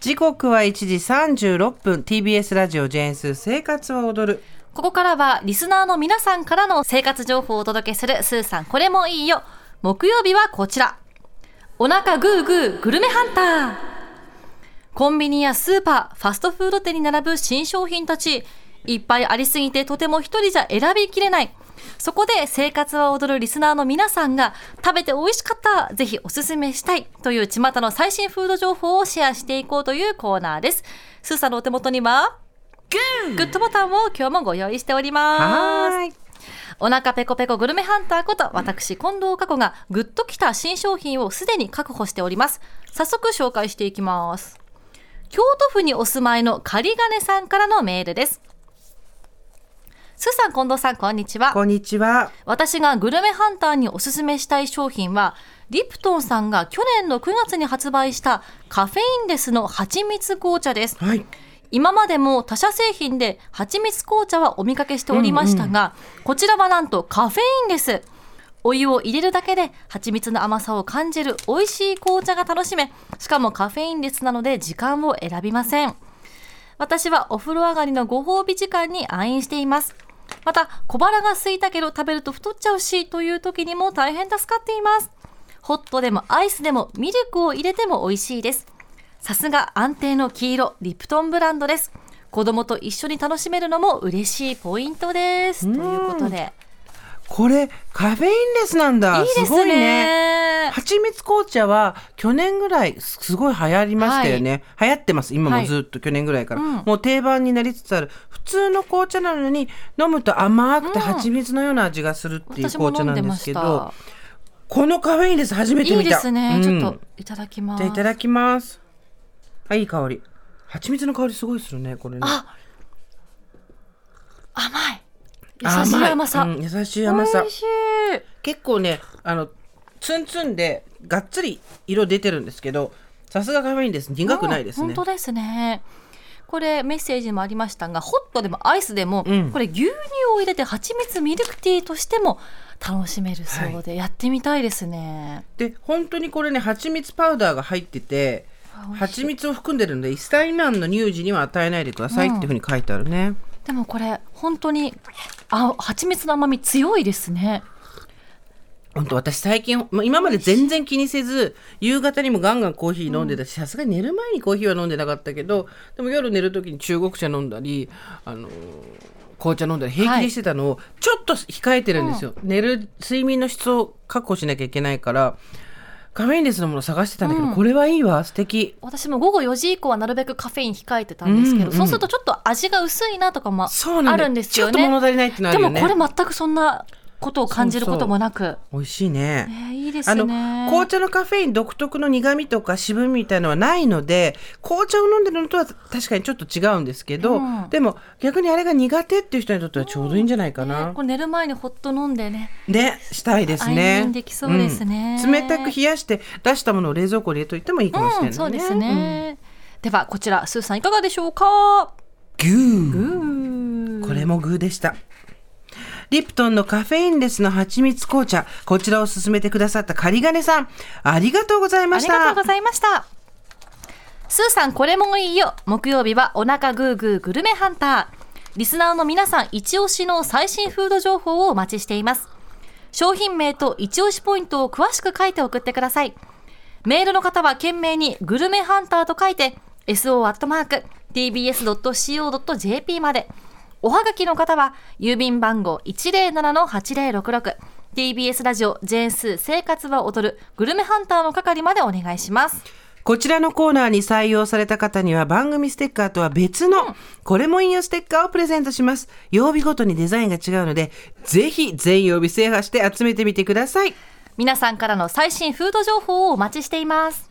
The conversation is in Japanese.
時刻は1時36分。TBS ラジオジェンス生活は踊る。ここからはリスナーの皆さんからの生活情報をお届けするスーさん。これもいいよ。木曜日はこちら。お腹グーグーグルメハンター。コンビニやスーパーファストフード店に並ぶ新商品たち。いっぱいありすぎてとても一人じゃ選びきれない。そこで生活は踊るリスナーの皆さんが食べて美味しかったぜひおすすめしたいという巷の最新フード情報をシェアしていこうというコーナーです。スーさんのお手元にはグッドボタンを今日もご用意しております。お腹ペコペコグルメハンターこと私近藤佳子がグッときた新商品をすでに確保しております。早速紹介していきます。京都府にお住まいの仮金さんからのメールですスーさん、近藤さん、こんにちは。こんにちは私がグルメハンターにおすすめしたい商品は、リプトンさんが去年の9月に発売したカフェインレスの蜂蜜紅茶です。はい今までも他社製品で蜂蜜紅茶はお見かけしておりましたが、こちらはなんとカフェインレス。お湯を入れるだけで蜂蜜の甘さを感じる美味しい紅茶が楽しめ、しかもカフェインレスなので時間を選びません。私はお風呂上がりのご褒美時間に愛飲しています。また、小腹が空いたけど食べると太っちゃうしという時にも大変助かっています。ホットでもアイスでもミルクを入れても美味しいです。さすが安定の黄色、リプトンブランドです。子供と一緒に楽しめるのも嬉しいポイントです。ということで。これカフェインレスなんだいいですね。蜂蜜紅茶は去年ぐらいすごい流行りましたよね、流行ってます。今もずっと去年ぐらいから、うん。もう定番になりつつある。普通の紅茶なのに飲むと甘くて蜂蜜のような味がするっていう紅茶なんですしけど、た。このカフェインレス初めて見た。いいですね。うん。ちょっといただきます。じゃあいただきます。あいい香り。蜂蜜の香りすごいするねこれね。あ甘い。優しい甘さ。うん優しい甘さ。結構ねあのツンツンでがっつり色出てるんですけどさすがカフェインです。苦くないですね、うん本当ですね。これメッセージにもありましたがホットでもアイスでも、うん。これ牛乳を入れて蜂蜜ミルクティーとしても楽しめるそうで、やってみたいですね。で本当にこれね蜂蜜パウダーが入ってて蜂蜜を含んでるので1歳未満の乳児には与えないでくださいっていうふうに書いてあるね、でもこれ本当にあ蜂蜜の甘み強いですね。本当私最近まあ今まで全然気にせず夕方にもガンガンコーヒー飲んでたしさすがに寝る前にコーヒーは飲んでなかったけどでも夜寝る時に中国茶飲んだりあのー紅茶飲んだり平気でしてたのをちょっと控えてるんですよ、寝る睡眠の質を確保しなきゃいけないからカフェインレスのもの探してたんだけど、うん。これはいいわ。素敵。私も午後4時以降はなるべくカフェイン控えてたんですけど、うんうんそうするとちょっと味が薄いなとかもあるんですよね。ちょっと物足りないっていうのあでるよね。もこれ全くそんなことを感じることもなく。美味しいねねいいですあね。の紅茶のカフェイン独特の苦味とか渋みみたいのはないので紅茶を飲んでるのとは確かにちょっと違うんですけど、うんでも逆にあれが苦手っていう人にとってはちょうどいいんじゃないかねな。これ寝る前にホット飲んでね。でしたいです愛ね飲できそうですねうん冷たく冷やして出したものを冷蔵庫に入れといてもいいかもしれないね、うん、そうですね。ではこちらスーさんいかがでしょうか？グーうーこれもグーでした。リプトンのカフェインレスの蜂蜜紅茶、こちらを勧めてくださったカリガネさん、ありがとうございました。ありがとうございました。スーさんこれもいいよ。木曜日はお腹グーグーグルメハンター。リスナーの皆さん一押しの最新フード情報をお待ちしています。商品名と一押しポイントを詳しく書いて送ってください。メールの方は懸命にグルメハンターと書いて so.tbs.co.jp まで。おはがきの方は郵便番号107-8066 TBS ラジオジェーンスー生活は踊るグルメハンターの係までお願いします。こちらのコーナーに採用された方には番組ステッカーとは別の、これもいいよステッカーをプレゼントします。曜日ごとにデザインが違うので、ぜひ全曜日制覇して集めてみてください。皆さんからの最新フード情報をお待ちしています。